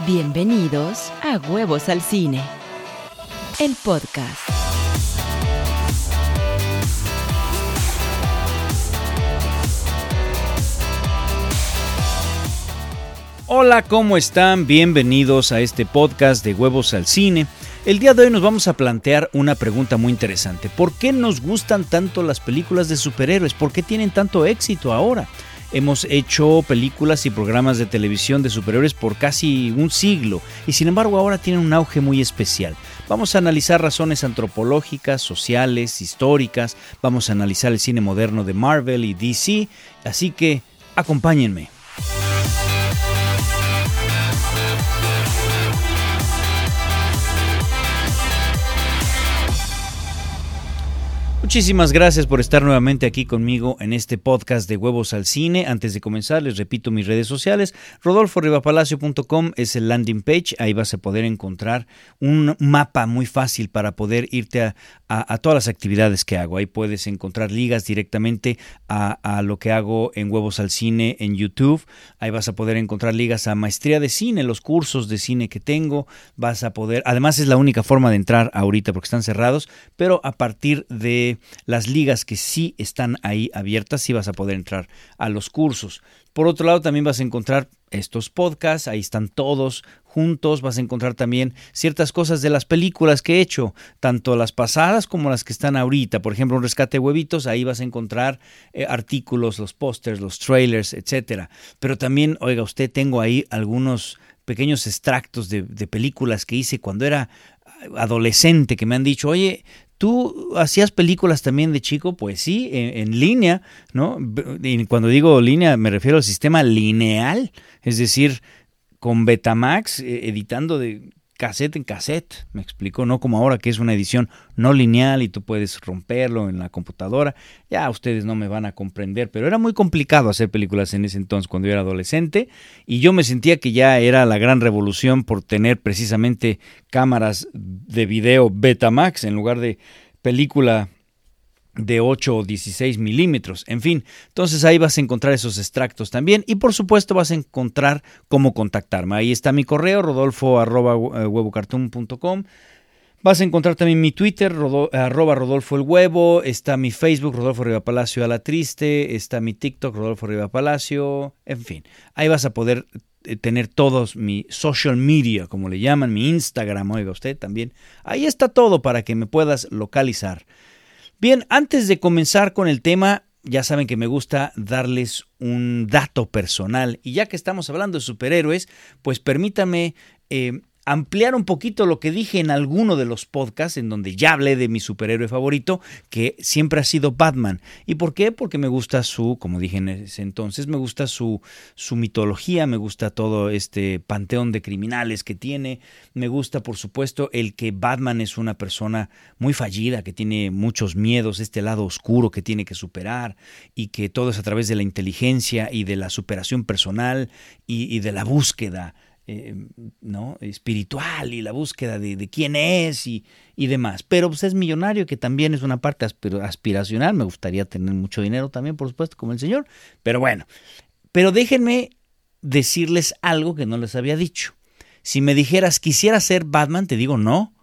Bienvenidos a Huevos al Cine, el podcast. Hola, ¿cómo están? Bienvenidos a este podcast de Huevos al Cine. El día de hoy nos vamos a plantear una pregunta muy interesante. ¿Por qué nos gustan tanto las películas de superhéroes? ¿Por qué tienen tanto éxito ahora? Hemos hecho películas y programas de televisión de superhéroes por casi un siglo y sin embargo ahora tienen un auge muy especial. Vamos a analizar razones antropológicas, sociales, históricas, vamos a analizar el cine moderno de Marvel y DC, así que acompáñenme. Muchísimas gracias por estar nuevamente aquí conmigo en este podcast de Huevos al Cine. Antes de comenzar, les repito mis redes sociales. rodolforribapalacio.com es el landing page. Ahí vas a poder encontrar un mapa muy fácil para poder irte a, todas las actividades que hago. Ahí puedes encontrar ligas directamente a, a, lo que hago en Huevos al Cine en YouTube. Ahí vas a poder encontrar ligas a maestría de cine, los cursos de cine que tengo. Vas a poder, además es la única forma de entrar ahorita porque están cerrados, pero a partir de las ligas que sí están ahí abiertas, sí vas a poder entrar a los cursos. Por otro lado, también vas a encontrar estos podcasts, ahí están todos juntos, vas a encontrar también ciertas cosas de las películas que he hecho, tanto las pasadas como las que están ahorita. Por ejemplo, un rescate de huevitos, ahí vas a encontrar eh, artículos, los pósters, los trailers, etcétera. Pero también, oiga, usted tengo ahí algunos pequeños extractos de, de películas que hice cuando era adolescente que me han dicho, oye, ¿Tú hacías películas también de chico? Pues sí, en, línea, ¿no? Y cuando digo línea me refiero al sistema lineal, es decir, con Betamax, eh, editando de cassette en cassette, me explico, no como ahora que es una edición no lineal y tú puedes romperlo en la computadora, ya ustedes no me van a comprender, pero era muy complicado hacer películas en ese entonces cuando yo era adolescente y yo me sentía que ya era la gran revolución por tener precisamente cámaras de video Betamax en lugar de película de 8 o 16 milímetros. En fin, entonces ahí vas a encontrar esos extractos también y por supuesto vas a encontrar cómo contactarme. Ahí está mi correo, rodolfo arroba huevocartoon.com. Vas a encontrar también mi Twitter, arroba Rodolfo el Huevo, está mi Facebook, Rodolfo Riva Palacio a la Triste, está mi TikTok, Rodolfo Riva Palacio, en fin, ahí vas a poder eh, tener todos mi social media, como le llaman, mi Instagram, oiga usted también. Ahí está todo para que me puedas localizar. Bien, antes de comenzar con el tema, ya saben que me gusta darles un dato personal. Y ya que estamos hablando de superhéroes, pues permítame eh, ampliar un poquito lo que dije en alguno de los podcasts en donde ya hablé de mi superhéroe favorito, que siempre ha sido Batman. ¿Y por qué? Porque me gusta su, como dije en ese entonces, me gusta su, su mitología, me gusta todo este panteón de criminales que tiene, me gusta por supuesto el que Batman es una persona muy fallida, que tiene muchos miedos, este lado oscuro que tiene que superar y que todo es a través de la inteligencia y de la superación personal y, y de la búsqueda eh, ¿no? espiritual y la búsqueda de, quién es y, y, demás. Pero pues, es millonario, que también es una parte aspiracional. Me gustaría tener mucho dinero también, por supuesto, como el Señor. Pero bueno, pero déjenme decirles algo que no les había dicho. Si me dijeras, quisiera ser Batman, te digo no.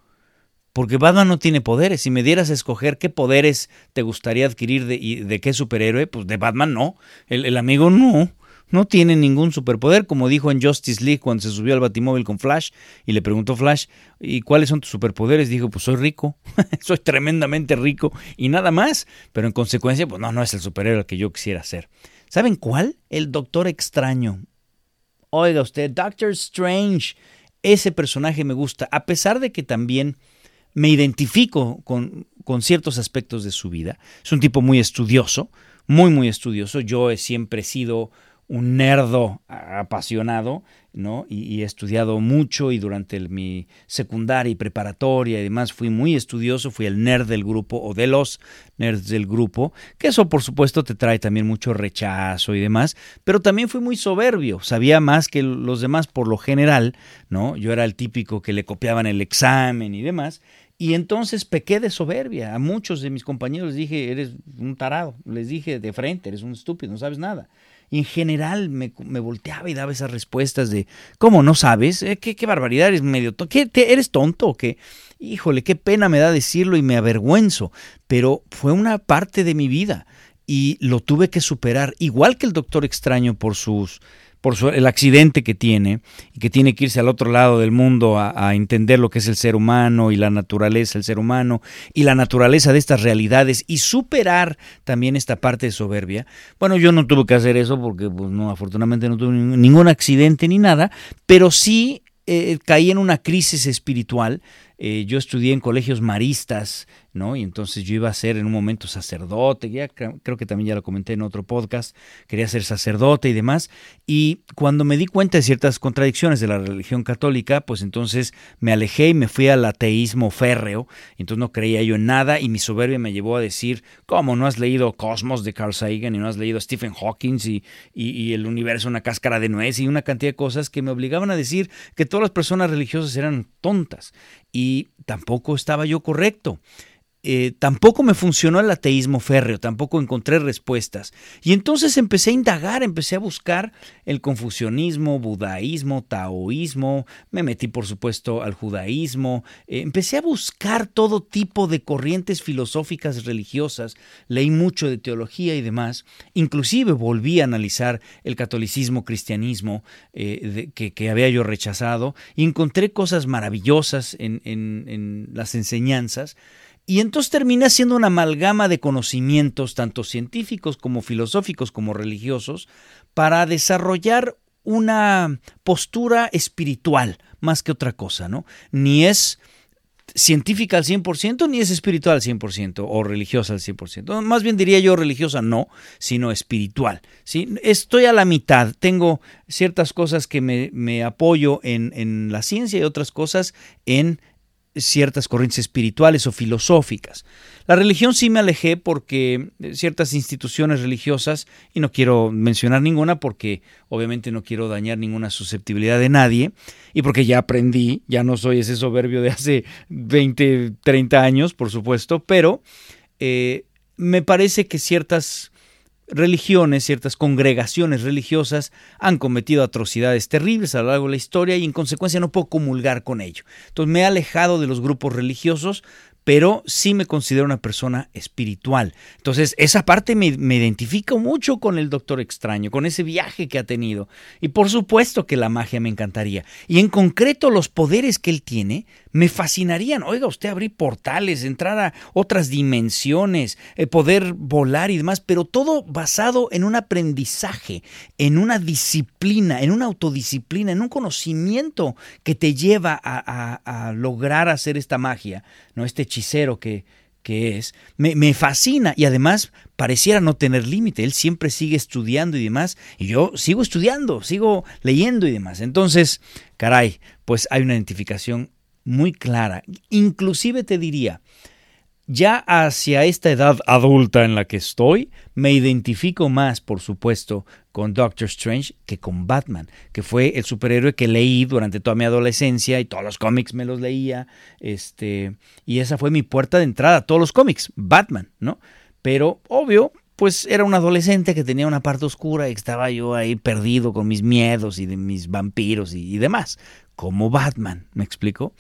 Porque Batman no tiene poderes. Si me dieras a escoger qué poderes te gustaría adquirir y de qué superhéroe, pues de Batman no. El, el amigo no no tiene ningún superpoder, como dijo en Justice League cuando se subió al batimóvil con Flash y le preguntó Flash, ¿y cuáles son tus superpoderes? Dijo, pues soy rico, soy tremendamente rico y nada más, pero en consecuencia, pues no, no es el superhéroe que yo quisiera ser. ¿Saben cuál? El Doctor Extraño. Oiga usted, Doctor Strange, ese personaje me gusta, a pesar de que también me identifico con, con ciertos aspectos de su vida. Es un tipo muy estudioso, muy, muy estudioso. Yo he siempre sido un nerdo apasionado, ¿no? Y, he estudiado mucho y durante mi secundaria y preparatoria y demás fui muy estudioso, fui el nerd del grupo o de los nerds del grupo, que eso por supuesto te trae también mucho rechazo y demás, pero también fui muy soberbio, sabía más que los demás por lo general, ¿no? Yo era el típico que le copiaban el examen y demás, y entonces pequé de soberbia. A muchos de mis compañeros les dije, eres un tarado. Les dije de frente, eres un estúpido, no sabes nada. Y en general me, volteaba y daba esas respuestas de, ¿cómo no sabes? Eh, ¿Qué, barbaridad? ¿Eres medio tonto? ¿Qué, ¿Eres tonto o qué? Híjole, qué pena me da decirlo y me avergüenzo, pero fue una parte de mi vida y lo tuve que superar, igual que el doctor extraño por sus por el accidente que tiene y que tiene que irse al otro lado del mundo a, entender lo que es el ser humano y la naturaleza del ser humano y la naturaleza de estas realidades y superar también esta parte de soberbia. Bueno, yo no tuve que hacer eso porque pues no, afortunadamente no tuve ningún accidente ni nada, pero sí eh, caí en una crisis espiritual eh, yo estudié en colegios maristas, ¿no? Y entonces yo iba a ser en un momento sacerdote, ya creo que también ya lo comenté en otro podcast, quería ser sacerdote y demás. Y cuando me di cuenta de ciertas contradicciones de la religión católica, pues entonces me alejé y me fui al ateísmo férreo. Entonces no creía yo en nada y mi soberbia me llevó a decir, ¿cómo no has leído Cosmos de Carl Sagan y no has leído Stephen Hawking y, y, y el universo una cáscara de nuez y una cantidad de cosas que me obligaban a decir que todas las personas religiosas eran tontas y tampoco estaba yo correcto. Eh, tampoco me funcionó el ateísmo férreo, tampoco encontré respuestas. Y entonces empecé a indagar, empecé a buscar el confucianismo, budaísmo, taoísmo, me metí por supuesto al judaísmo, eh, empecé a buscar todo tipo de corrientes filosóficas religiosas, leí mucho de teología y demás, inclusive volví a analizar el catolicismo, cristianismo eh, que, había yo rechazado, y encontré cosas maravillosas en las enseñanzas, y entonces termina siendo una amalgama de conocimientos, tanto científicos como filosóficos como religiosos, para desarrollar una postura espiritual más que otra cosa, ¿no? Ni es científica al 100% ni es espiritual al 100% o religiosa al 100%. Más bien diría yo religiosa no, sino espiritual. ¿sí? Estoy a la mitad, tengo ciertas cosas que me, me apoyo en, en, la ciencia y otras cosas en ciertas corrientes espirituales o filosóficas. La religión sí me alejé porque ciertas instituciones religiosas, y no quiero mencionar ninguna porque obviamente no quiero dañar ninguna susceptibilidad de nadie, y porque ya aprendí, ya no soy ese soberbio de hace 20, 30 años, por supuesto, pero eh, me parece que ciertas religiones, ciertas congregaciones religiosas han cometido atrocidades terribles a lo largo de la historia y en consecuencia no puedo comulgar con ello. Entonces me he alejado de los grupos religiosos pero sí me considero una persona espiritual. Entonces, esa parte me, me, identifica mucho con el Doctor Extraño, con ese viaje que ha tenido. Y por supuesto que la magia me encantaría. Y en concreto los poderes que él tiene me fascinarían. Oiga, usted abrir portales, entrar a otras dimensiones, eh, poder volar y demás, pero todo basado en un aprendizaje, en una disciplina, en una autodisciplina, en un conocimiento que te lleva a, a lograr hacer esta magia, ¿no? Este hechicero que, que es, me, me, fascina y además pareciera no tener límite. Él siempre sigue estudiando y demás, y yo sigo estudiando, sigo leyendo y demás. Entonces, caray, pues hay una identificación muy clara. Inclusive te diría, ya hacia esta edad adulta en la que estoy, me identifico más, por supuesto, con Doctor Strange que con Batman, que fue el superhéroe que leí durante toda mi adolescencia y todos los cómics me los leía, este, y esa fue mi puerta de entrada a todos los cómics, Batman, ¿no? Pero obvio, pues era un adolescente que tenía una parte oscura y estaba yo ahí perdido con mis miedos y de mis vampiros y, y demás, como Batman, ¿me explico?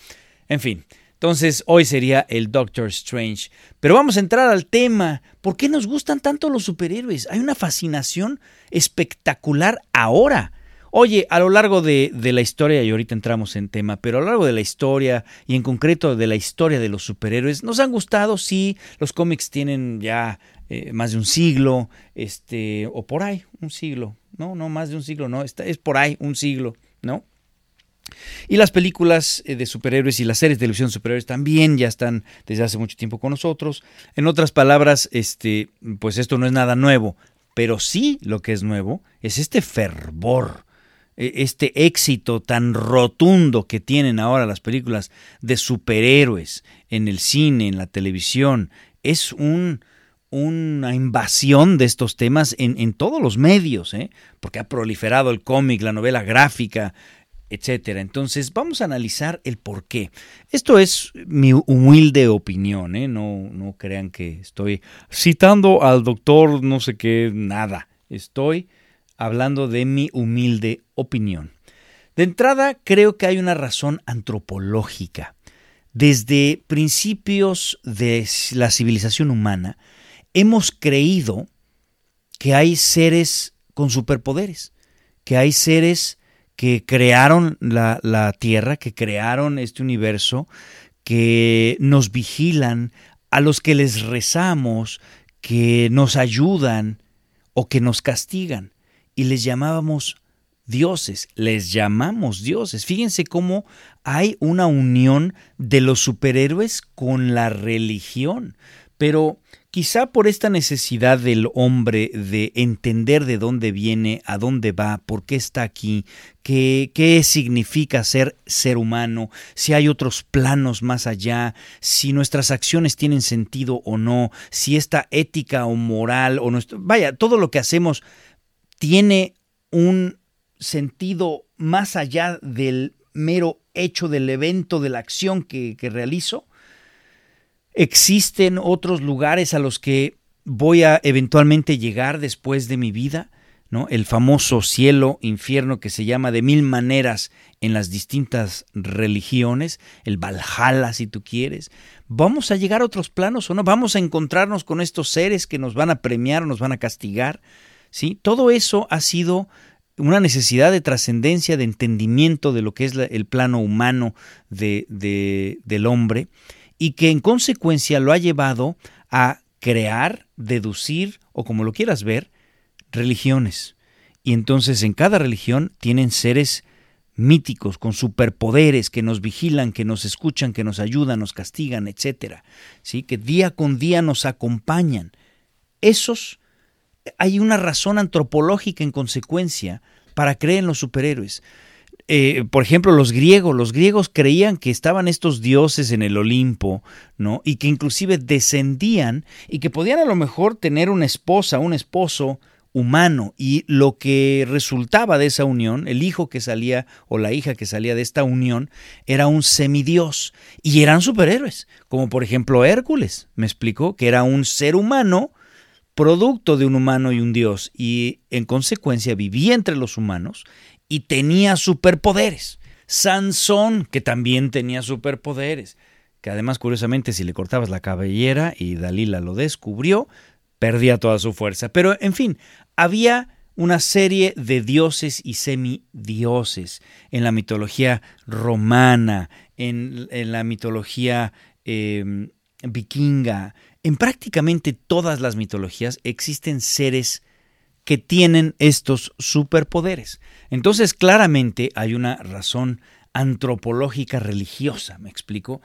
En fin, entonces, hoy sería el Doctor Strange. Pero vamos a entrar al tema. ¿Por qué nos gustan tanto los superhéroes? Hay una fascinación espectacular ahora. Oye, a lo largo de, la historia, y ahorita entramos en tema, pero a lo largo de la historia, y en concreto de la historia de los superhéroes, nos han gustado, sí, los cómics tienen ya eh, más de un siglo, este, o por ahí, un siglo, no, no, más de un siglo, no, es por ahí un siglo, ¿no? Y las películas eh, de superhéroes y las series de televisión de superhéroes también ya están desde hace mucho tiempo con nosotros. En otras palabras, este, pues esto no es nada nuevo, pero sí lo que es nuevo es este fervor, e, este éxito tan rotundo que tienen ahora las películas de superhéroes en el cine, en la televisión. Es un, una invasión de estos temas en, en todos los medios, ¿eh? porque ha proliferado el cómic, la novela gráfica, etcétera. Entonces, vamos a analizar el por qué. Esto es mi humilde opinión, ¿eh? no, no crean que estoy citando al doctor no sé qué, nada. Estoy hablando de mi humilde opinión. De entrada, creo que hay una razón antropológica. Desde principios de la civilización humana, hemos creído que hay seres con superpoderes, que hay seres que crearon la, la, Tierra, que crearon este universo, que nos vigilan, a los que les rezamos, que nos ayudan o que nos castigan. Y les llamábamos dioses, les llamamos dioses. Fíjense cómo hay una unión de los superhéroes con la religión. Pero quizá por esta necesidad del hombre de entender de dónde viene, a dónde va, por qué está aquí, qué, qué significa ser ser humano, si hay otros planos más allá, si nuestras acciones tienen sentido o no, si esta ética o moral o nuestro... Vaya, todo lo que hacemos tiene un sentido más allá del mero hecho del evento, de la acción que, realizo. Existen otros lugares a los que voy a eventualmente llegar después de mi vida, ¿no? El famoso cielo, infierno que se llama de mil maneras en las distintas religiones, el Valhalla si tú quieres. ¿Vamos a llegar a otros planos o no? ¿Vamos a encontrarnos con estos seres que nos van a premiar nos van a castigar? ¿Sí? Todo eso ha sido una necesidad de trascendencia, de entendimiento de lo que es el plano humano de, del hombre y que en consecuencia lo ha llevado a crear, deducir o como lo quieras ver, religiones. Y entonces en cada religión tienen seres míticos con superpoderes que nos vigilan, que nos escuchan, que nos ayudan, nos castigan, etcétera, ¿sí? que día con día nos acompañan. Esos hay una razón antropológica en consecuencia para creer en los superhéroes. Eh, por ejemplo, los griegos, los griegos creían que estaban estos dioses en el Olimpo, ¿no? Y que inclusive descendían y que podían a lo mejor tener una esposa, un esposo humano. Y lo que resultaba de esa unión, el hijo que salía o la hija que salía de esta unión era un semidios. Y eran superhéroes, como por ejemplo Hércules, me explicó que era un ser humano producto de un humano y un dios, y en consecuencia vivía entre los humanos y tenía superpoderes. Sansón, que también tenía superpoderes, que además curiosamente si le cortabas la cabellera y Dalila lo descubrió, perdía toda su fuerza. Pero en fin, había una serie de dioses y semidioses en la mitología romana, en, la mitología eh, vikinga, en prácticamente todas las mitologías existen seres que tienen estos superpoderes. Entonces, claramente hay una razón antropológica religiosa, ¿me explico?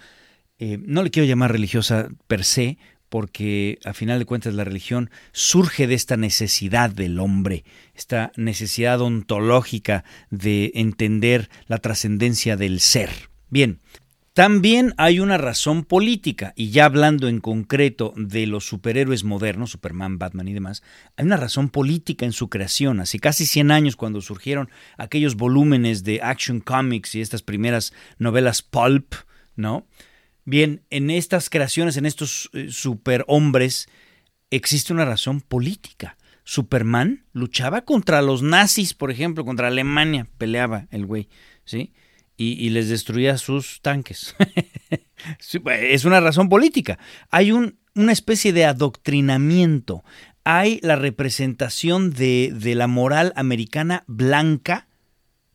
Eh, no le quiero llamar religiosa per se, porque a final de cuentas la religión surge de esta necesidad del hombre, esta necesidad ontológica de entender la trascendencia del ser. Bien, también hay una razón política, y ya hablando en concreto de los superhéroes modernos, Superman, Batman y demás, hay una razón política en su creación. Hace casi 100 años, cuando surgieron aquellos volúmenes de Action Comics y estas primeras novelas pulp, ¿no? Bien, en estas creaciones, en estos eh, superhombres, existe una razón política. Superman luchaba contra los nazis, por ejemplo, contra Alemania, peleaba el güey, ¿sí? Y, les destruía sus tanques. es una razón política. Hay un, una especie de adoctrinamiento. Hay la representación de, de la moral americana blanca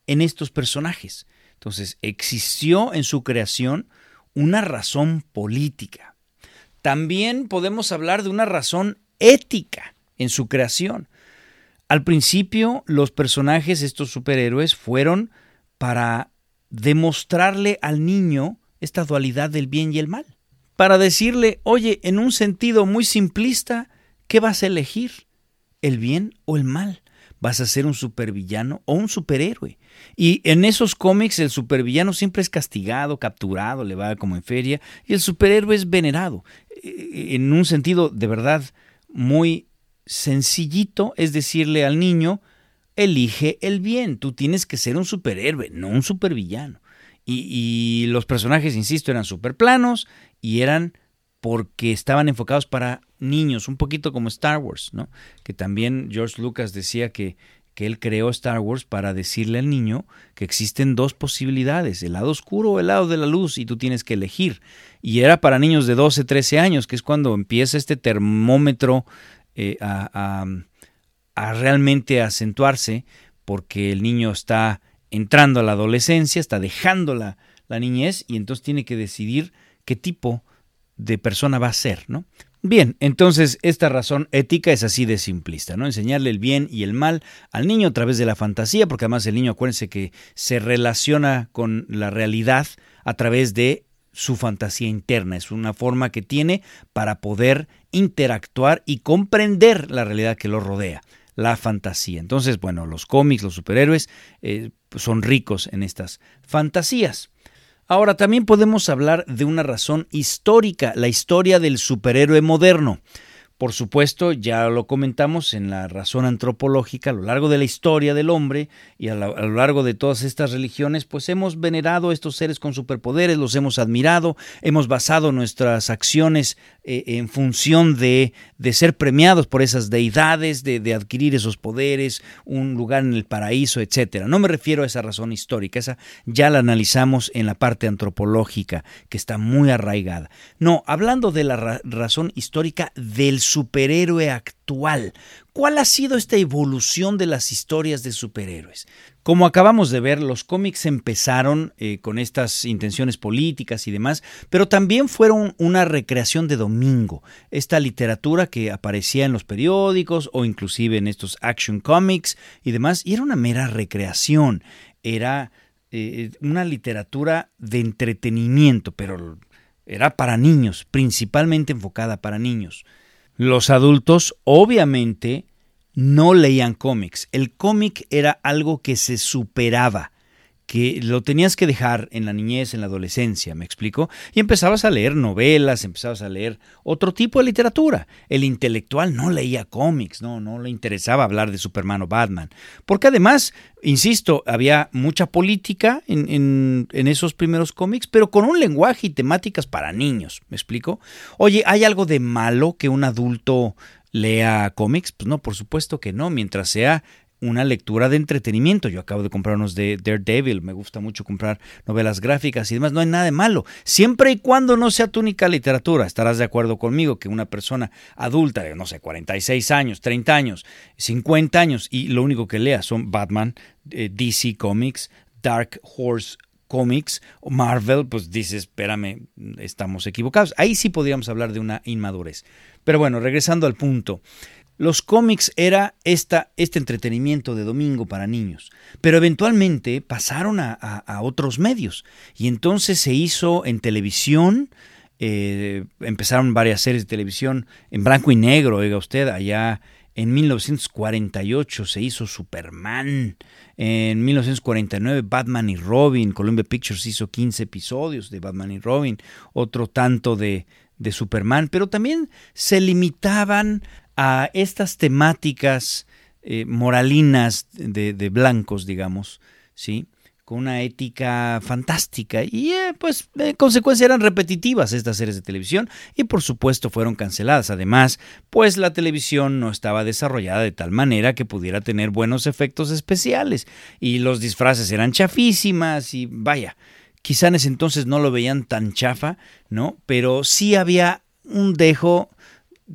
en estos personajes. Entonces, existió en su creación una razón política. También podemos hablar de una razón ética en su creación. Al principio, los personajes, estos superhéroes, fueron para demostrarle al niño esta dualidad del bien y el mal. Para decirle, oye, en un sentido muy simplista, ¿qué vas a elegir? ¿El bien o el mal? ¿Vas a ser un supervillano o un superhéroe? Y en esos cómics el supervillano siempre es castigado, capturado, le va como en feria, y el superhéroe es venerado. E, en un sentido de verdad muy sencillito, es decirle al niño, elige el bien. Tú tienes que ser un superhéroe, no un supervillano. Y, y los personajes, insisto, eran superplanos y eran porque estaban enfocados para niños, un poquito como Star Wars, ¿no? Que también George Lucas decía que, que él creó Star Wars para decirle al niño que existen dos posibilidades, el lado oscuro o el lado de la luz, y tú tienes que elegir. Y era para niños de 12, 13 años, que es cuando empieza este termómetro eh, a, a realmente acentuarse, porque el niño está entrando a la adolescencia, está dejando la, la niñez, y entonces tiene que decidir qué tipo de persona va a ser, ¿no? Bien, entonces esta razón ética es así de simplista, ¿no? Enseñarle el bien y el mal al niño a través de la fantasía, porque además el niño, acuérdense que se relaciona con la realidad a través de su fantasía interna. Es una forma que tiene para poder interactuar y comprender la realidad que lo rodea, la fantasía. Entonces, bueno, los cómics, los superhéroes eh, son ricos en estas fantasías. Ahora, también podemos hablar de una razón histórica, la historia del superhéroe moderno. Por supuesto, ya lo comentamos en la razón antropológica, a lo largo de la historia del hombre y a, lo largo de todas estas religiones, pues hemos venerado a estos seres con superpoderes, los hemos admirado, hemos basado nuestras acciones eh, en función de, ser premiados por esas deidades, de, adquirir esos poderes, un lugar en el paraíso, etc. No me refiero a esa razón histórica, esa ya la analizamos en la parte antropológica, que está muy arraigada. No, hablando de la ra razón histórica del superhéroe actual. ¿Cuál ha sido esta evolución de las historias de superhéroes? Como acabamos de ver, los cómics empezaron eh, con estas intenciones políticas y demás, pero también fueron una recreación de domingo. Esta literatura que aparecía en los periódicos o inclusive en estos action comics y demás, y era una mera recreación. Era eh, una literatura de entretenimiento, pero era para niños, principalmente enfocada para niños. Los adultos obviamente no leían cómics. El cómic era algo que se superaba que lo tenías que dejar en la niñez, en la adolescencia, ¿me explico? Y empezabas a leer novelas, empezabas a leer otro tipo de literatura. El intelectual no leía cómics, no, no le interesaba hablar de Superman o Batman. Porque además, insisto, había mucha política en, en, en esos primeros cómics, pero con un lenguaje y temáticas para niños, ¿me explico? Oye, ¿hay algo de malo que un adulto lea cómics? Pues no, por supuesto que no, mientras sea una lectura de entretenimiento. Yo acabo de comprar unos de Daredevil, me gusta mucho comprar novelas gráficas y demás, no hay nada de malo, siempre y cuando no sea tu única literatura. Estarás de acuerdo conmigo que una persona adulta de, no sé, 46 años, 30 años, 50 años y lo único que lea son Batman, eh, DC Comics, Dark Horse Comics Marvel, pues dices, espérame, estamos equivocados. Ahí sí podríamos hablar de una inmadurez. Pero bueno, regresando al punto. Los cómics era esta, este entretenimiento de domingo para niños, pero eventualmente pasaron a, otros medios. Y entonces se hizo en televisión, eh, empezaron varias series de televisión en blanco y negro, oiga usted, allá en 1948 se hizo Superman, en 1949 Batman y Robin, Columbia Pictures hizo 15 episodios de Batman y Robin, otro tanto de, de Superman, pero también se limitaban a estas temáticas eh, moralinas de, blancos, digamos, ¿sí? con una ética fantástica y eh, pues en consecuencia eran repetitivas estas series de televisión y por supuesto fueron canceladas. Además, pues la televisión no estaba desarrollada de tal manera que pudiera tener buenos efectos especiales y los disfraces eran chafísimas y vaya, quizá en ese entonces no lo veían tan chafa, ¿no? Pero sí había un dejo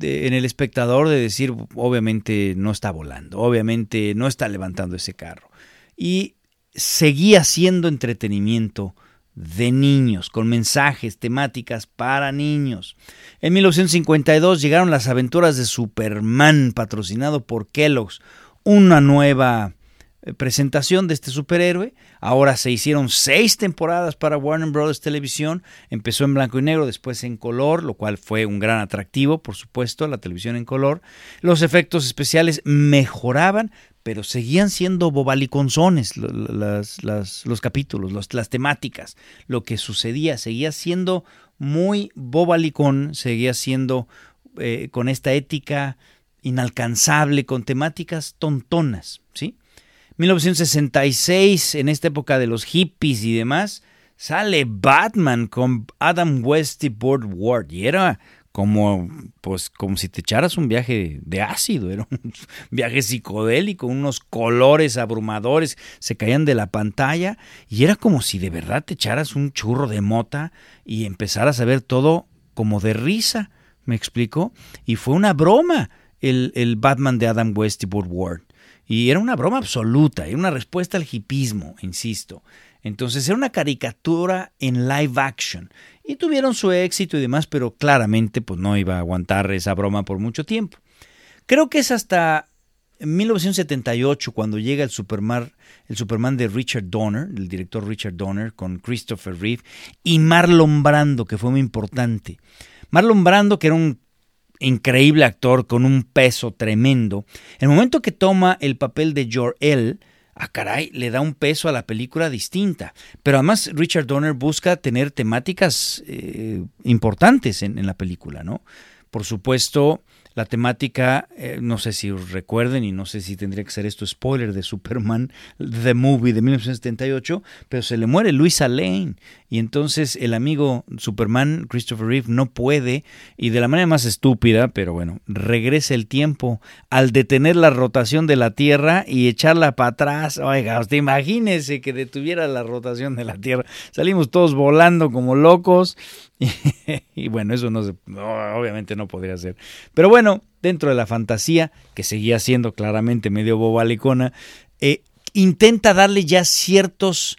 en el espectador de decir, obviamente no está volando, obviamente no está levantando ese carro. Y seguía siendo entretenimiento de niños, con mensajes, temáticas para niños. En 1952 llegaron las aventuras de Superman, patrocinado por Kellogg's, una nueva eh, presentación de este superhéroe. Ahora se hicieron seis temporadas para Warner Brothers Televisión. Empezó en blanco y negro, después en color, lo cual fue un gran atractivo, por supuesto, la televisión en color. Los efectos especiales mejoraban, pero seguían siendo bobaliconzones los capítulos, las temáticas. Lo que sucedía seguía siendo muy bobalicón, seguía siendo eh, con esta ética inalcanzable, con temáticas tontonas, ¿sí? 1966, en esta época de los hippies y demás, sale Batman con Adam West y Burt Ward. Y era como pues como si te echaras un viaje de ácido, era un viaje psicodélico, unos colores abrumadores se caían de la pantalla y era como si de verdad te echaras un churro de mota y empezaras a ver todo como de risa, ¿me explico? Y fue una broma el, el Batman de Adam West y Burt Ward. Y era una broma absoluta, era una respuesta al hipismo, insisto. Entonces era una caricatura en live action y tuvieron su éxito y demás, pero claramente pues no iba a aguantar esa broma por mucho tiempo. Creo que es hasta 1978 cuando llega el Superman, el Superman de Richard Donner, el director Richard Donner con Christopher Reeve y Marlon Brando, que fue muy importante. Marlon Brando, que era un increíble actor con un peso tremendo, el momento que toma el papel de Jor-El, ah, caray, le da un peso a la película distinta. Pero además Richard Donner busca tener temáticas eh, importantes en, en, la película, ¿no? Por supuesto, la temática, eh, no sé si recuerden y no sé si tendría que ser esto spoiler de Superman, The Movie de 1978, pero se le muere Luisa Lane y entonces el amigo Superman, Christopher Reeve, no puede y de la manera más estúpida, pero bueno, regresa el tiempo al detener la rotación de la Tierra y echarla para atrás. Oiga, usted imagínese que detuviera la rotación de la Tierra. Salimos todos volando como locos y, bueno, eso no se, obviamente no podría ser. Pero bueno, dentro de la fantasía, que seguía siendo claramente medio bobalicona, eh, intenta darle ya ciertos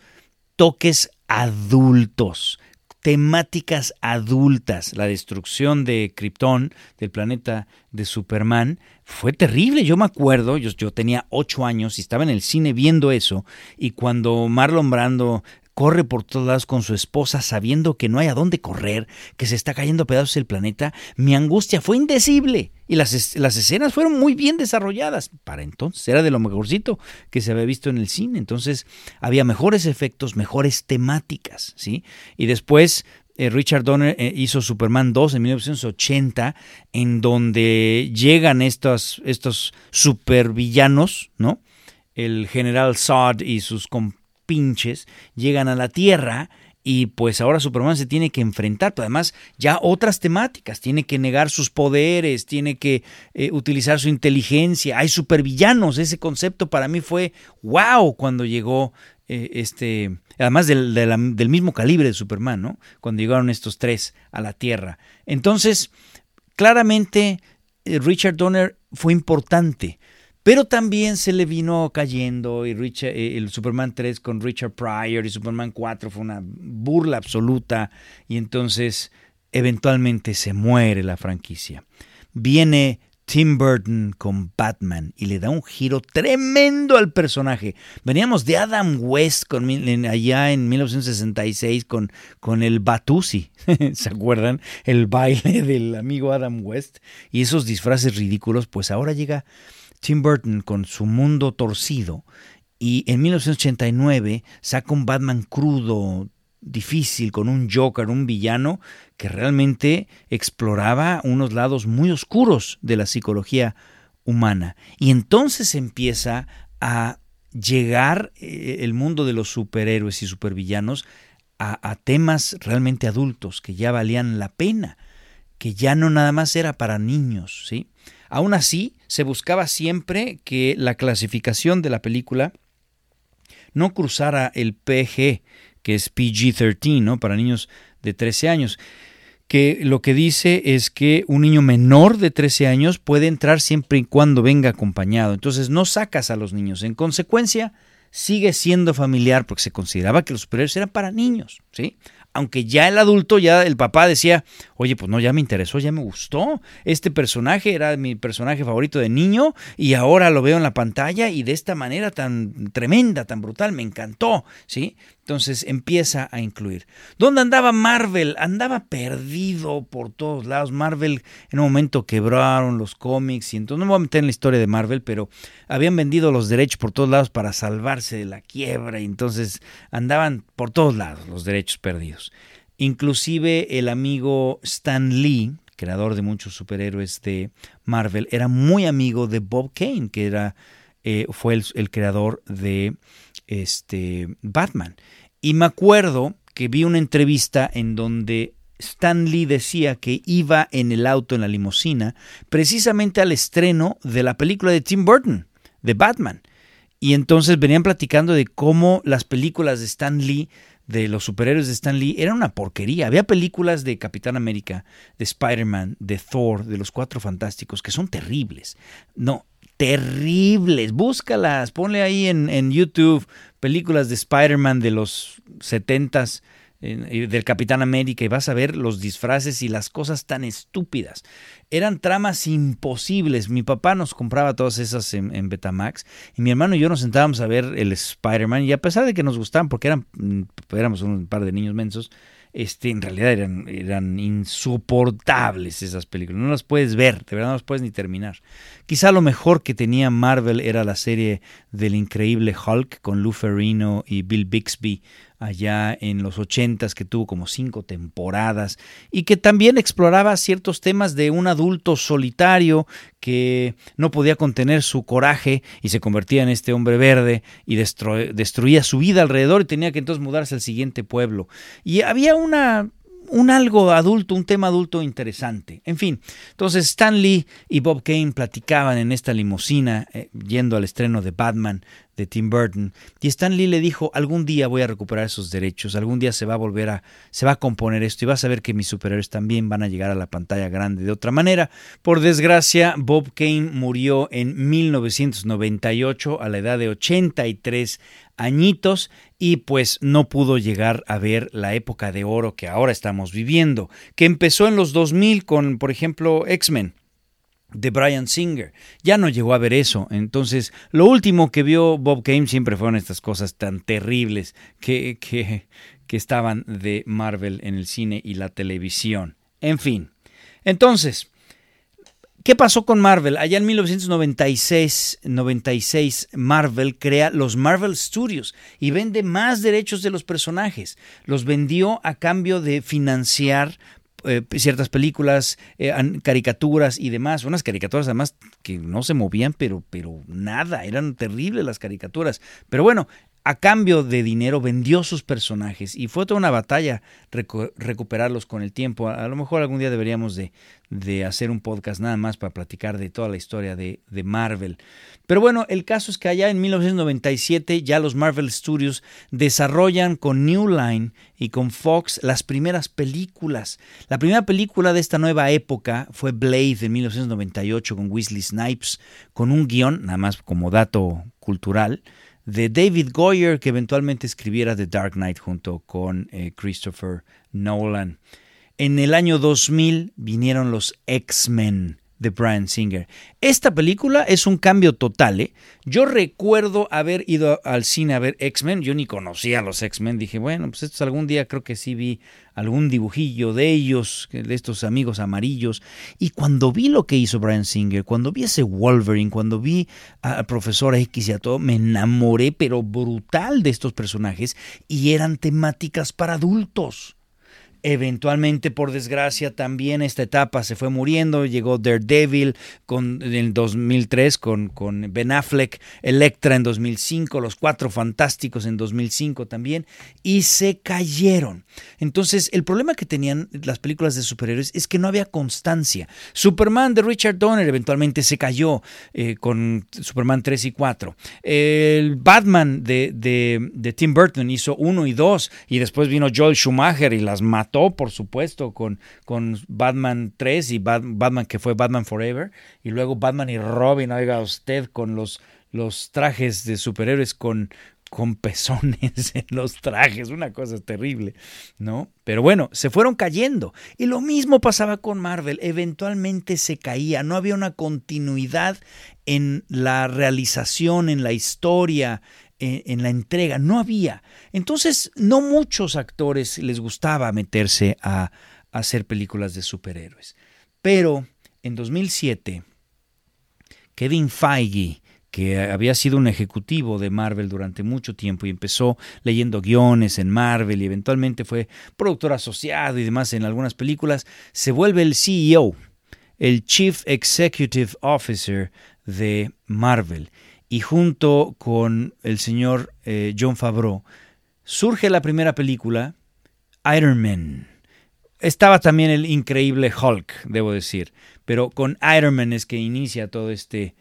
toques adultos, temáticas adultas. La destrucción de Krypton, del planeta de Superman, fue terrible. Yo me acuerdo, yo, yo, tenía ocho años y estaba en el cine viendo eso, y cuando Marlon Brando corre por todos lados con su esposa sabiendo que no hay a dónde correr, que se está cayendo a pedazos el planeta, mi angustia fue indecible. Y las, las escenas fueron muy bien desarrolladas. Para entonces era de lo mejorcito que se había visto en el cine. Entonces había mejores efectos, mejores temáticas. ¿sí? Y después eh, Richard Donner eh, hizo Superman 2 en 1980, en donde llegan estos, estos supervillanos, ¿no? El general Zod y sus pinches llegan a la Tierra y pues ahora Superman se tiene que enfrentar, además ya otras temáticas, tiene que negar sus poderes, tiene que eh, utilizar su inteligencia, hay supervillanos, ese concepto para mí fue wow cuando llegó eh, este, además del, del, mismo calibre de Superman, ¿no? Cuando llegaron estos tres a la Tierra. Entonces, claramente eh, Richard Donner fue importante pero también se le vino cayendo y eh, el Superman 3 con Richard Pryor y Superman 4 fue una burla absoluta y entonces eventualmente se muere la franquicia. Viene Tim Burton con Batman y le da un giro tremendo al personaje. Veníamos de Adam West con, allá en 1966 con, con el Batusi, ¿se acuerdan? El baile del amigo Adam West y esos disfraces ridículos, pues ahora llega Tim Burton con su mundo torcido y en 1989 saca un Batman crudo, difícil, con un Joker, un villano que realmente exploraba unos lados muy oscuros de la psicología humana. Y entonces empieza a llegar eh, el mundo de los superhéroes y supervillanos a, a temas realmente adultos que ya valían la pena, que ya no nada más era para niños, ¿sí? Aún así, se buscaba siempre que la clasificación de la película no cruzara el PG, que es PG-13, ¿no? para niños de 13 años, que lo que dice es que un niño menor de 13 años puede entrar siempre y cuando venga acompañado. Entonces no sacas a los niños. En consecuencia, sigue siendo familiar porque se consideraba que los superhéroes eran para niños, ¿sí? Aunque ya el adulto, ya el papá decía, oye, pues no, ya me interesó, ya me gustó. Este personaje era mi personaje favorito de niño y ahora lo veo en la pantalla y de esta manera tan tremenda, tan brutal, me encantó, ¿sí? Entonces empieza a incluir. ¿Dónde andaba Marvel? Andaba perdido por todos lados. Marvel en un momento quebraron los cómics y entonces no me voy a meter en la historia de Marvel, pero habían vendido los derechos por todos lados para salvarse de la quiebra y entonces andaban por todos lados los derechos perdidos. Inclusive el amigo Stan Lee, creador de muchos superhéroes de Marvel, era muy amigo de Bob Kane, que era, eh, fue el, el creador de este, Batman. Y me acuerdo que vi una entrevista en donde Stan Lee decía que iba en el auto, en la limusina, precisamente al estreno de la película de Tim Burton, de Batman. Y entonces venían platicando de cómo las películas de Stan Lee, de los superhéroes de Stan Lee, eran una porquería. Había películas de Capitán América, de Spider-Man, de Thor, de los Cuatro Fantásticos, que son terribles. No, terribles. Búscalas, ponle ahí en, en YouTube películas de Spider-Man de los 70s del Capitán América y vas a ver los disfraces y las cosas tan estúpidas. Eran tramas imposibles. Mi papá nos compraba todas esas en, Betamax y mi hermano y yo nos sentábamos a ver el Spider-Man y a pesar de que nos gustaban porque eran, mm, éramos un par de niños mensos, este, en realidad eran, eran insoportables esas películas. No las puedes ver, de verdad no las puedes ni terminar. Quizá lo mejor que tenía Marvel era la serie del increíble Hulk con Lou Ferrino y Bill Bixby allá en los ochentas que tuvo como cinco temporadas y que también exploraba ciertos temas de un adulto solitario que no podía contener su coraje y se convertía en este hombre verde y destruía su vida alrededor y tenía que entonces mudarse al siguiente pueblo. Y había una un algo adulto, un tema adulto interesante. En fin, entonces Stan Lee y Bob Kane platicaban en esta limusina eh, yendo al estreno de Batman de Tim Burton y Stan Lee le dijo, algún día voy a recuperar esos derechos, algún día se va a volver a, se va a componer esto y vas a ver que mis superhéroes también van a llegar a la pantalla grande de otra manera. Por desgracia, Bob Kane murió en 1998 a la edad de 83 añitos y pues no pudo llegar a ver la época de oro que ahora estamos viviendo, que empezó en los 2000 con, por ejemplo, X-Men de Brian Singer. Ya no llegó a ver eso. Entonces, lo último que vio Bob Kane siempre fueron estas cosas tan terribles que, que, que estaban de Marvel en el cine y la televisión. En fin. Entonces, ¿Qué pasó con Marvel? Allá en 1996, 96, Marvel crea los Marvel Studios y vende más derechos de los personajes. Los vendió a cambio de financiar eh, ciertas películas, eh, caricaturas y demás. Unas caricaturas además que no se movían, pero, pero nada, eran terribles las caricaturas. Pero bueno, a cambio de dinero vendió sus personajes y fue toda una batalla recuperarlos con el tiempo. A, lo mejor algún día deberíamos de, hacer un podcast nada más para platicar de toda la historia de, Marvel. Pero bueno, el caso es que allá en 1997 ya los Marvel Studios desarrollan con New Line y con Fox las primeras películas. La primera película de esta nueva época fue Blade de 1998 con Weasley Snipes, con un guion, nada más como dato cultural, de David Goyer, que eventualmente escribiera The Dark Knight junto con eh, Christopher Nolan. En el año 2000 vinieron los X-Men de Brian Singer. Esta película es un cambio total. ¿eh? Yo recuerdo haber ido al cine a ver X-Men. Yo ni conocía a los X-Men. Dije, bueno, pues algún día creo que sí vi algún dibujillo de ellos, de estos amigos amarillos. Y cuando vi lo que hizo Brian Singer, cuando vi ese Wolverine, cuando vi al profesor X y a todo, me enamoré, pero brutal de estos personajes. Y eran temáticas para adultos. Eventualmente, por desgracia, también esta etapa se fue muriendo. Llegó Daredevil con, en el 2003 con, con Ben Affleck, Electra en 2005, Los Cuatro Fantásticos en 2005 también, y se cayeron. Entonces, el problema que tenían las películas de superhéroes es que no había constancia. Superman de Richard Donner eventualmente se cayó eh, con Superman 3 y 4. El Batman de, de, de Tim Burton hizo 1 y 2, y después vino Joel Schumacher y las mató por supuesto, con, con Batman 3 y Batman que fue Batman Forever, y luego Batman y Robin, oiga usted, con los, los trajes de superhéroes con, con pezones en los trajes, una cosa terrible, ¿no? Pero bueno, se fueron cayendo. Y lo mismo pasaba con Marvel, eventualmente se caía, no había una continuidad en la realización, en la historia, en, la entrega, no había. Entonces, no muchos actores les gustaba meterse a, hacer películas de superhéroes. Pero en 2007, Kevin Feige, que había sido un ejecutivo de Marvel durante mucho tiempo y empezó leyendo guiones en Marvel y eventualmente fue productor asociado y demás en algunas películas, se vuelve el CEO, el Chief Executive Officer de Marvel y junto con el señor eh, John Favreau surge la primera película, Iron Man. estaba también el increíble Hulk, debo decir, pero con Iron Man es que inicia todo este,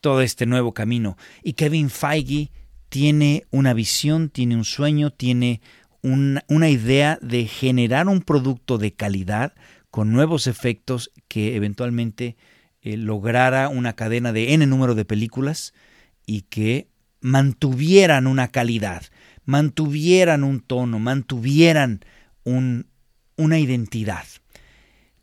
todo este nuevo camino. Y Kevin Feige tiene una visión, tiene un sueño, tiene una idea de generar un producto de calidad con nuevos efectos que eventualmente eh, lograra una cadena de N número de películas y que mantuvieran una calidad, mantuvieran un tono, mantuvieran un, una identidad.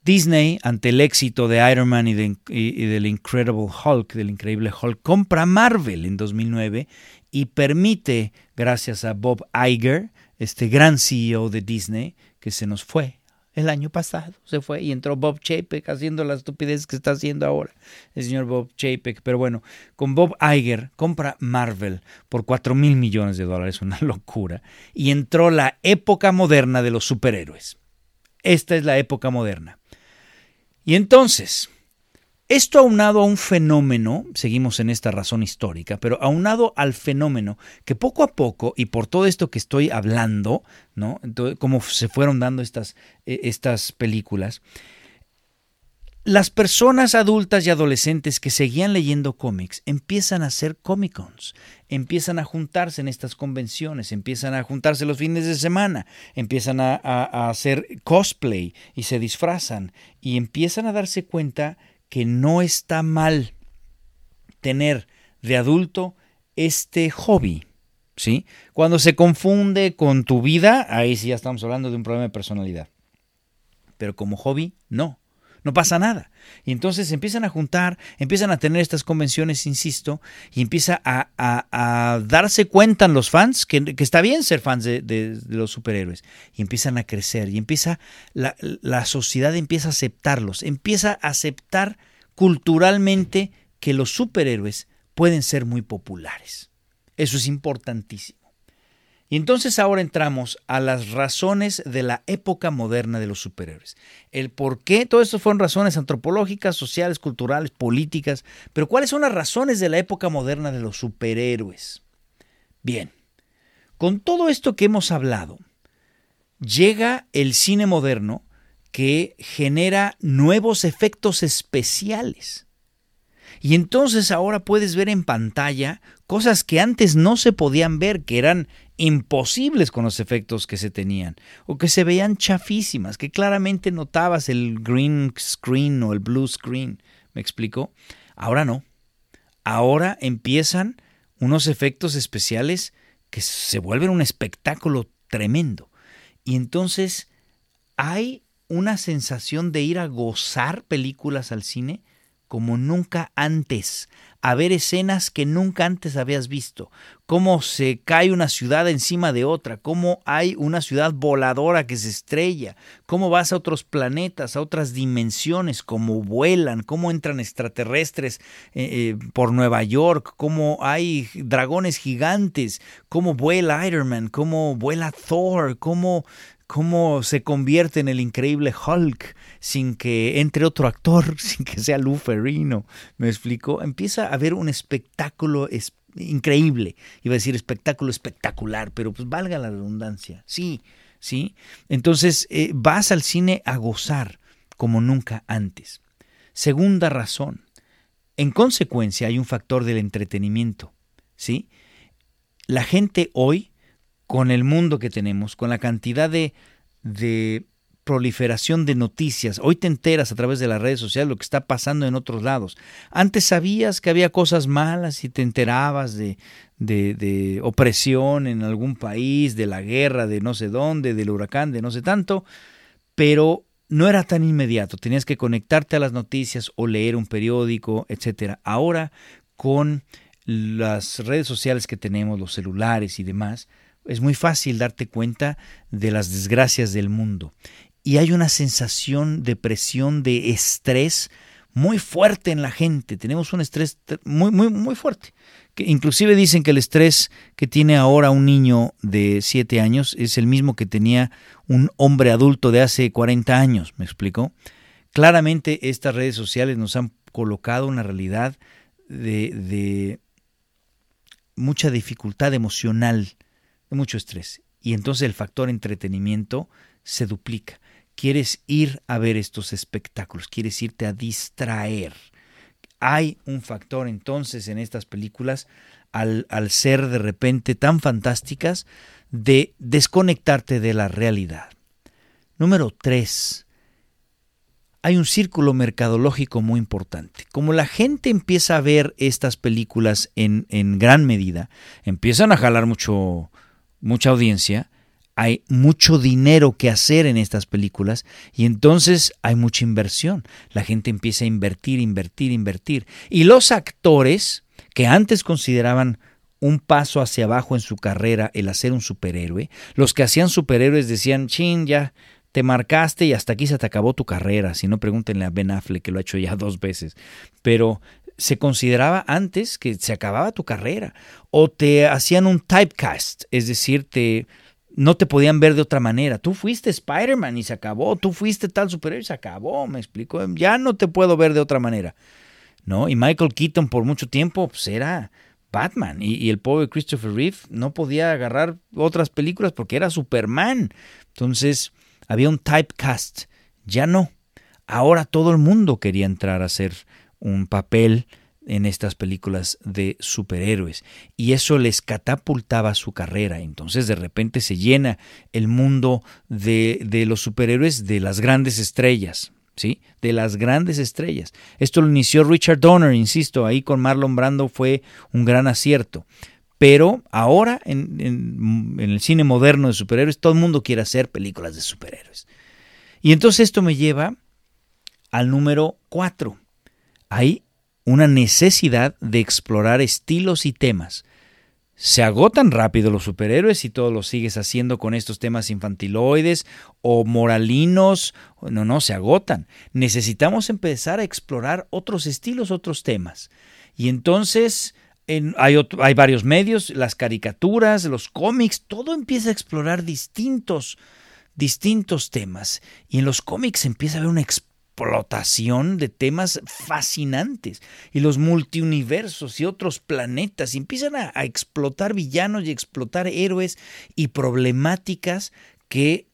Disney, ante el éxito de Iron Man y, y, del Incredible Hulk, del increíble Hulk, compra Marvel en 2009 y permite, gracias a Bob Iger, este gran CEO de Disney, que se nos fue el año pasado se fue y entró Bob Chapek haciendo la estupidez que está haciendo ahora el señor Bob Chapek. Pero bueno, con Bob Iger compra Marvel por 4 mil millones de dólares, una locura. Y entró la época moderna de los superhéroes. Esta es la época moderna. Y entonces, esto aunado a un fenómeno, seguimos en esta razón histórica, pero aunado al fenómeno que poco a poco, y por todo esto que estoy hablando, ¿no? cómo se fueron dando estas, eh, estas películas, las personas adultas y adolescentes que seguían leyendo cómics empiezan a hacer Comic Cons, empiezan a juntarse en estas convenciones, empiezan a juntarse los fines de semana, empiezan a hacer cosplay y se disfrazan y empiezan a darse cuenta que no está mal tener de adulto este hobby. ¿sí? Cuando se confunde con tu vida, ahí sí ya estamos hablando de un problema de personalidad. Pero como hobby, no. No pasa nada. Y entonces empiezan a juntar, empiezan a tener estas convenciones, insisto, y empieza a, darse cuenta en los fans que, está bien ser fans de, los superhéroes. Y empiezan a crecer, y empieza la, la sociedad empieza a aceptarlos, empieza a aceptar culturalmente que los superhéroes pueden ser muy populares. Eso es importantísimo. Y entonces ahora entramos a las razones de la época moderna de los superhéroes. El por qué, todo esto fueron razones antropológicas, sociales, culturales, políticas, pero ¿cuáles son las razones de la época moderna de los superhéroes? Bien, con todo esto que hemos hablado, llega el cine moderno que genera nuevos efectos especiales. Y entonces ahora puedes ver en pantalla cosas que antes no se podían ver, que eran imposibles con los efectos que se tenían, o que se veían chafísimas, que claramente notabas el green screen o el blue screen. ¿Me explico? Ahora no. Ahora empiezan unos efectos especiales que se vuelven un espectáculo tremendo. Y entonces hay una sensación de ir a gozar películas al cine como nunca antes, a ver escenas que nunca antes habías visto, cómo se cae una ciudad encima de otra, cómo hay una ciudad voladora que se estrella, cómo vas a otros planetas, a otras dimensiones, cómo vuelan, cómo entran extraterrestres eh, eh, por Nueva York, cómo hay dragones gigantes, cómo vuela Iron Man, cómo vuela Thor, cómo cómo se convierte en el increíble Hulk sin que entre otro actor, sin que sea Lou Ferrino. ¿Me explico? Empieza a haber un espectáculo increíble. Iba a decir espectáculo espectacular, pero pues valga la redundancia. Sí, sí. Entonces eh, vas al cine a gozar como nunca antes. Segunda razón. En consecuencia hay un factor del entretenimiento. ¿Sí? La gente hoy con el mundo que tenemos, con la cantidad de, proliferación de noticias. Hoy te enteras a través de las redes sociales lo que está pasando en otros lados. Antes sabías que había cosas malas y te enterabas de, de, opresión en algún país, de la guerra, de no sé dónde, del huracán, de no sé tanto, pero no era tan inmediato. Tenías que conectarte a las noticias o leer un periódico, etc. Ahora, con las redes sociales que tenemos, los celulares y demás, es muy fácil darte cuenta de las desgracias del mundo. Y hay una sensación de presión, de estrés muy fuerte en la gente. Tenemos un estrés muy, muy, muy fuerte. Que inclusive dicen que el estrés que tiene ahora un niño de 7 años es el mismo que tenía un hombre adulto de hace 40 años. ¿Me explico? Claramente estas redes sociales nos han colocado una realidad de, de mucha dificultad emocional mucho estrés. Y entonces el factor entretenimiento se duplica. quieres ir a ver estos espectáculos, quieres irte a distraer. Hay un factor entonces en estas películas, al, al ser de repente tan fantásticas, de desconectarte de la realidad. Número tres, hay un círculo mercadológico muy importante. Como la gente empieza a ver estas películas en, en gran medida, empiezan a jalar mucho, mucha audiencia, hay mucho dinero que hacer en estas películas y entonces hay mucha inversión. La gente empieza a invertir, invertir, invertir. Y los actores que antes consideraban un paso hacia abajo en su carrera el hacer un superhéroe, los que hacían superhéroes decían, chin, ya te marcaste y hasta aquí se te acabó tu carrera. Si no, pregúntenle a Ben Affleck, que lo ha hecho ya dos veces. Pero se consideraba antes que se acababa tu carrera. O te hacían un typecast, es decir, te, no te podían ver de otra manera. Tú fuiste Spider-Man y se acabó. Tú fuiste tal superhéroe y se acabó, me explico. Ya no te puedo ver de otra manera. ¿No? Y Michael Keaton por mucho tiempo pues, era Batman. Y, y el pobre Christopher Reeve no podía agarrar otras películas porque era Superman. Entonces, había un typecast, ya no. Ahora todo el mundo quería entrar a hacer un papel en estas películas de superhéroes y eso les catapultaba su carrera. Entonces de repente se llena el mundo de, de los superhéroes de las grandes estrellas. ¿Sí? De las grandes estrellas. Esto lo inició Richard Donner, insisto, ahí con Marlon Brando fue un gran acierto. Pero ahora en, el cine moderno de superhéroes todo el mundo quiere hacer películas de superhéroes. Y entonces esto me lleva al número 4. Hay una necesidad de explorar estilos y temas. Se agotan rápido los superhéroes y todo lo sigues haciendo con estos temas infantiloides o moralinos. No, no, se agotan. Necesitamos empezar a explorar otros estilos, otros temas. Y entonces hay, varios medios, las caricaturas, los cómics, todo empieza a explorar distintos, distintos temas. Y en los cómics empieza a haber una explotación de temas fascinantes. Y los multiuniversos y otros planetas. Y empiezan a, explotar villanos y explotar héroes y problemáticas que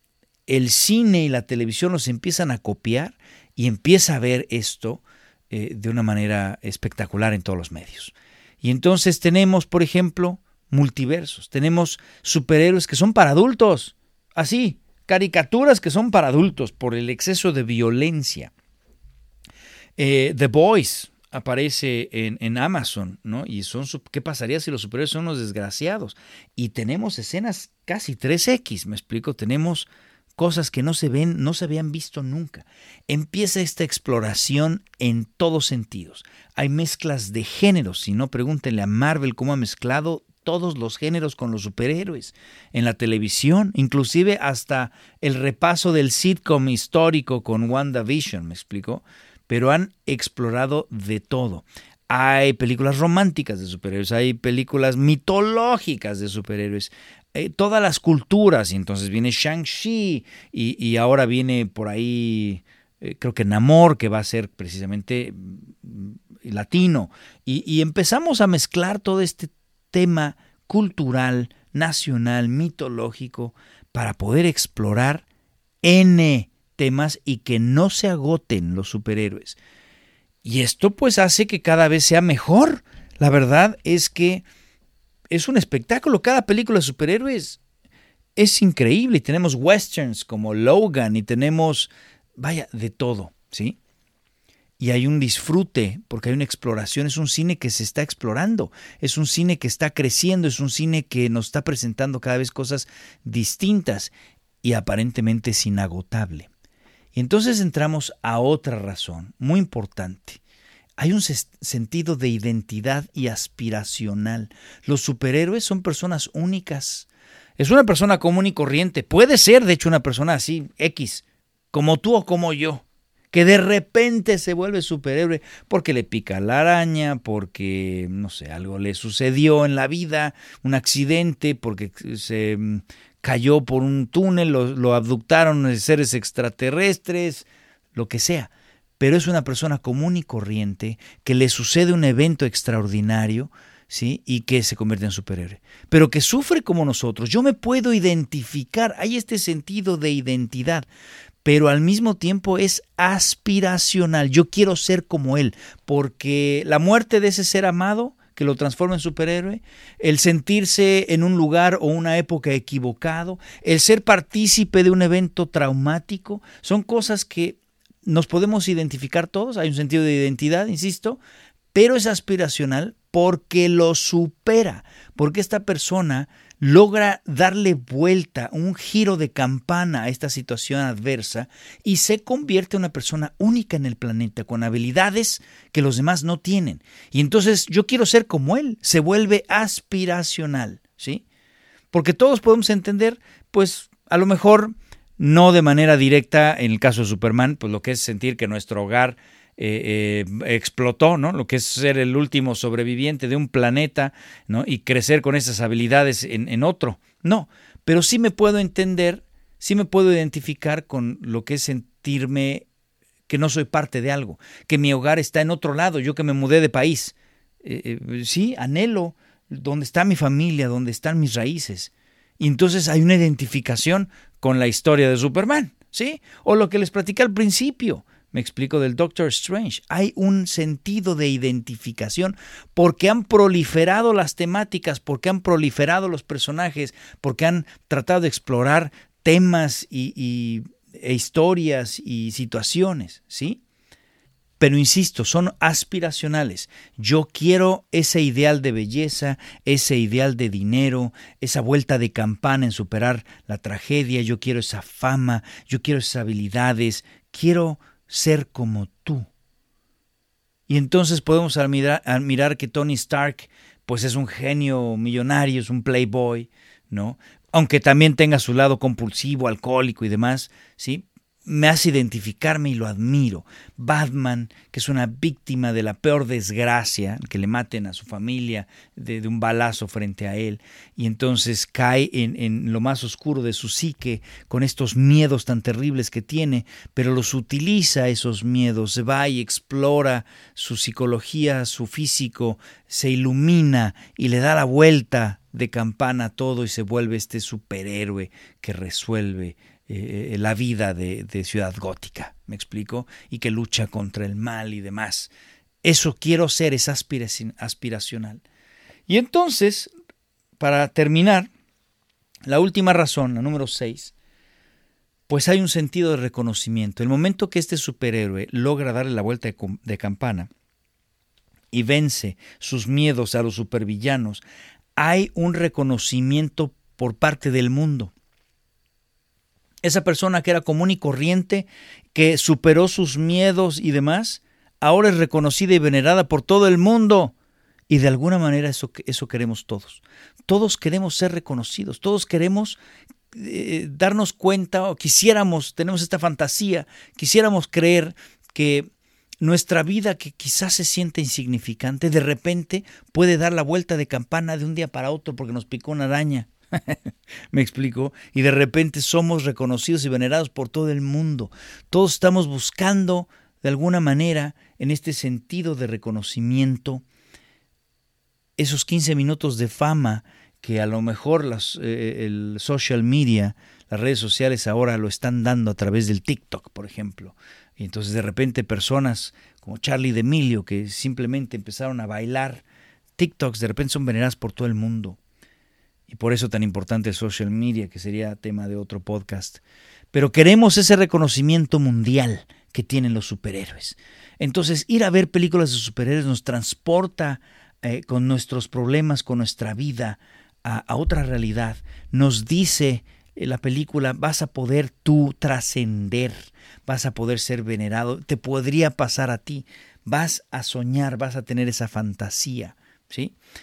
el cine y la televisión los empiezan a copiar y empieza a ver esto eh, de una manera espectacular en todos los medios. Y entonces tenemos, por ejemplo, multiversos, tenemos superhéroes que son para adultos, así, caricaturas que son para adultos por el exceso de violencia. Eh, The Boys aparece en, Amazon, ¿no? Y son, ¿qué pasaría si los superhéroes son unos desgraciados? Y tenemos escenas casi 3X, me explico, tenemos cosas que no se ven, no se habían visto nunca. Empieza esta exploración en todos sentidos. Hay mezclas de géneros, si no pregúntenle a Marvel cómo ha mezclado todos los géneros con los superhéroes en la televisión, inclusive hasta el repaso del sitcom histórico con WandaVision, me explico, pero han explorado de todo. Hay películas románticas de superhéroes, hay películas mitológicas de superhéroes, eh, todas las culturas. Y entonces viene Shang-Chi y, ahora viene por ahí, eh, creo que Namor, que va a ser precisamente mm, latino. Y, empezamos a mezclar todo este tema cultural, nacional, mitológico, para poder explorar N temas y que no se agoten los superhéroes. Y esto pues hace que cada vez sea mejor. La verdad es que es un espectáculo. Cada película de superhéroes es increíble. Y tenemos westerns como Logan y tenemos, vaya, de todo, ¿sí? Y hay un disfrute porque hay una exploración. Es un cine que se está explorando. Es un cine que está creciendo. Es un cine que nos está presentando cada vez cosas distintas y aparentemente es inagotable. Y entonces entramos a otra razón muy importante hay un sentido de identidad y aspiracional. Los superhéroes son personas únicas. Es una persona común y corriente. Puede ser, de hecho, una persona así, X, como tú o como yo, que de repente se vuelve superhéroe porque le pica la araña, porque, no sé, algo le sucedió en la vida, un accidente, porque se mm, cayó por un túnel, lo, lo abductaron seres extraterrestres, lo que sea pero es una persona común y corriente que le sucede un evento extraordinario ¿sí? Y que se convierte en superhéroe. Pero que sufre como nosotros. Yo me puedo identificar, hay este sentido de identidad, pero al mismo tiempo es aspiracional. Yo quiero ser como él, porque la muerte de ese ser amado que lo transforma en superhéroe, el sentirse en un lugar o una época equivocado, el ser partícipe de un evento traumático, son cosas que nos podemos identificar todos, hay un sentido de identidad, insisto, pero es aspiracional porque lo supera, porque esta persona logra darle vuelta, un giro de campana a esta situación adversa y se convierte en una persona única en el planeta, con habilidades que los demás no tienen. Y entonces yo quiero ser como él, se vuelve aspiracional, ¿sí? Porque todos podemos entender, pues a lo mejor no de manera directa, en el caso de Superman, pues lo que es sentir que nuestro hogar eh, eh, explotó, ¿no? Lo que es ser el último sobreviviente de un planeta, ¿no? Y crecer con esas habilidades en, otro. No, pero sí me puedo entender, sí me puedo identificar con lo que es sentirme que no soy parte de algo, que mi hogar está en otro lado, yo que me mudé de país. Eh, sí, anhelo donde está mi familia, donde están mis raíces. Y entonces hay una identificación con la historia de Superman, ¿sí? O lo que les platicé al principio, me explico, del Doctor Strange. Hay un sentido de identificación porque han proliferado las temáticas, porque han proliferado los personajes, porque han tratado de explorar temas y, e historias y situaciones, ¿sí? Pero insisto, son aspiracionales. Yo quiero ese ideal de belleza, ese ideal de dinero, esa vuelta de campana en superar la tragedia, yo quiero esa fama, yo quiero esas habilidades, quiero ser como tú. Y entonces podemos admirar, que Tony Stark pues es un genio millonario, es un playboy, ¿no? Aunque también tenga su lado compulsivo, alcohólico y demás, ¿sí? Me hace identificarme y lo admiro. Batman, que es una víctima de la peor desgracia, que le maten a su familia de, un balazo frente a él, y entonces cae en, en, lo más oscuro de su psique, con estos miedos tan terribles que tiene, pero los utiliza esos miedos, se va y explora su psicología, su físico, se ilumina y le da la vuelta de campana a todo y se vuelve este superhéroe que resuelve eh, la vida de, ciudad gótica, ¿me explico? Y que lucha contra el mal y demás. Eso quiero ser, es aspiracional. Y entonces, para terminar, la última razón, la número 6, pues hay un sentido de reconocimiento. El momento que este superhéroe logra darle la vuelta de campana y vence sus miedos a los supervillanos, hay un reconocimiento por parte del mundo esa persona que era común y corriente, que superó sus miedos y demás, ahora es reconocida y venerada por todo el mundo. Y de alguna manera eso, eso queremos todos. Todos queremos ser reconocidos, todos queremos eh, darnos cuenta o quisiéramos, tenemos esta fantasía, quisiéramos creer que nuestra vida que quizás se siente insignificante, de repente puede dar la vuelta de campana de un día para otro porque nos picó una araña Me explico. Y de repente somos reconocidos y venerados por todo el mundo. Todos estamos buscando, de alguna manera, en este sentido de reconocimiento, esos 15 minutos de fama que a lo mejor las, eh, el social media, las redes sociales ahora lo están dando a través del TikTok, por ejemplo. Y entonces de repente personas como Charlie D'Emilio que simplemente empezaron a bailar TikToks, de repente son veneradas por todo el mundo. Y por eso tan importante el social media, que sería tema de otro podcast. Pero queremos ese reconocimiento mundial que tienen los superhéroes. Entonces, ir a ver películas de superhéroes nos transporta eh, con nuestros problemas, con nuestra vida, a, otra realidad. Nos dice eh, la película, vas a poder tú trascender, vas a poder ser venerado, te podría pasar a ti, vas a soñar, vas a tener esa fantasía.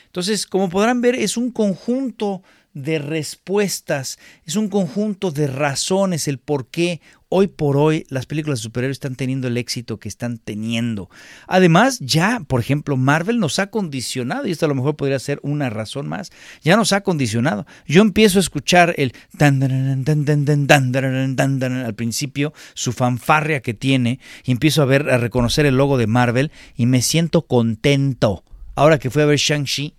Entonces, como podrán ver, es un conjunto de respuestas, es un conjunto de razones el por qué hoy por hoy las películas de superhéroes están teniendo el éxito que están teniendo. Además, ya, por ejemplo, Marvel nos ha condicionado, y esto a lo mejor podría ser una razón más, ya nos ha condicionado. Yo empiezo a escuchar el al principio, su fanfarria que tiene, y empiezo a ver, a reconocer el logo de Marvel, y me siento contento ahora que fui a ver Shang-Chi,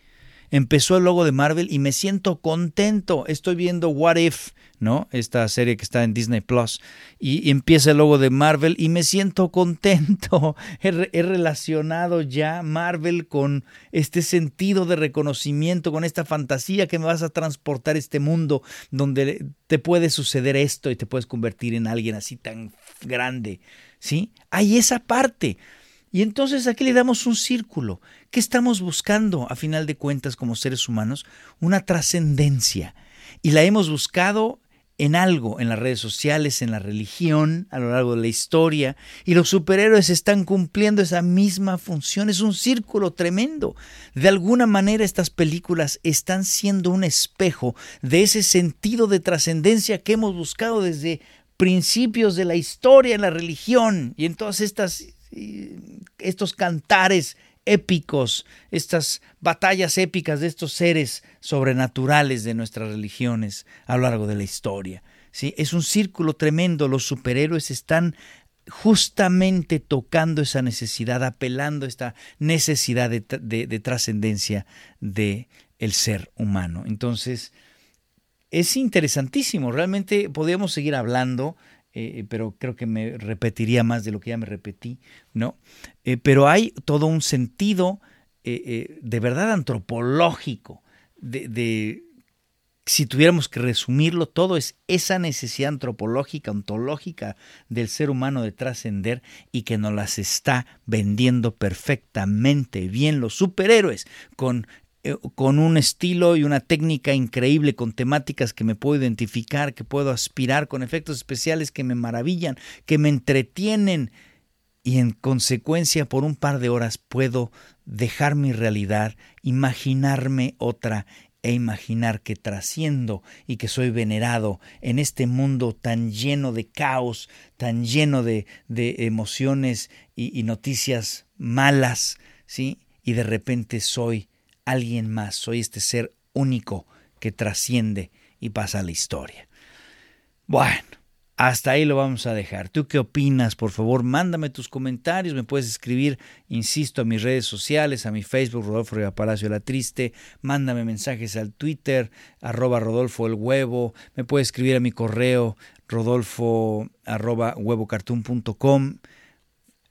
empezó el logo de Marvel y me siento contento. Estoy viendo What If, ¿no? Esta serie que está en Disney Plus y, empieza el logo de Marvel y me siento contento. He, relacionado ya Marvel con este sentido de reconocimiento, con esta fantasía que me vas a transportar este mundo donde te puede suceder esto y te puedes convertir en alguien así tan grande, ¿sí? Hay esa parte. Y entonces aquí le damos un círculo. ¿Qué estamos buscando a final de cuentas como seres humanos? Una trascendencia. Y la hemos buscado en algo, en las redes sociales, en la religión, a lo largo de la historia, y los superhéroes están cumpliendo esa misma función. Es un círculo tremendo. De alguna manera estas películas están siendo un espejo de ese sentido de trascendencia que hemos buscado desde principios de la historia en la religión y en todas estas estos cantares épicos, estas batallas épicas de estos seres sobrenaturales de nuestras religiones a lo largo de la historia. ¿sí? Es un círculo tremendo, los superhéroes están justamente tocando esa necesidad, apelando a esta necesidad de, de trascendencia del el ser humano. Entonces, es interesantísimo, realmente podríamos seguir hablando eh, pero creo que me repetiría más de lo que ya me repetí, ¿no? Eh, pero hay todo un sentido eh, de verdad antropológico, de, si tuviéramos que resumirlo, todo es esa necesidad antropológica, ontológica del ser humano de trascender y que nos las está vendiendo perfectamente bien los superhéroes con eh, con un estilo y una técnica increíble, con temáticas que me puedo identificar, que puedo aspirar, con efectos especiales que me maravillan, que me entretienen y en consecuencia por un par de horas puedo dejar mi realidad, imaginarme otra e imaginar que trasciendo y que soy venerado en este mundo tan lleno de caos, tan lleno de, de emociones y, y noticias malas, ¿sí? Y de repente soy alguien más, soy este ser único que trasciende y pasa a la historia. Bueno, hasta ahí lo vamos a dejar. ¿Tú qué opinas? Por favor, mándame tus comentarios. Me puedes escribir, insisto, a mis redes sociales, a mi Facebook, Rodolfo Riva Palacio La Triste. Mándame mensajes al Twitter, arroba Rodolfo el Huevo. Me puedes escribir a mi correo, rodolfo arroba huevocartoon.com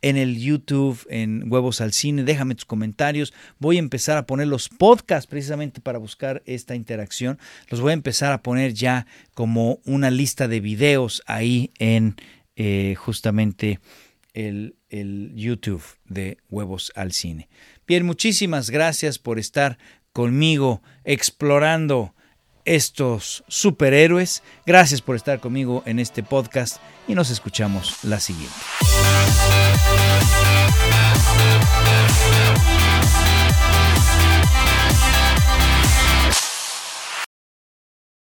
en el YouTube, en Huevos al Cine. Déjame tus comentarios. Voy a empezar a poner los podcasts precisamente para buscar esta interacción. Los voy a empezar a poner ya como una lista de videos ahí en eh, justamente el, el YouTube de Huevos al Cine. Bien, muchísimas gracias por estar conmigo explorando estos superhéroes. Gracias por estar conmigo en este podcast y nos escuchamos la siguiente.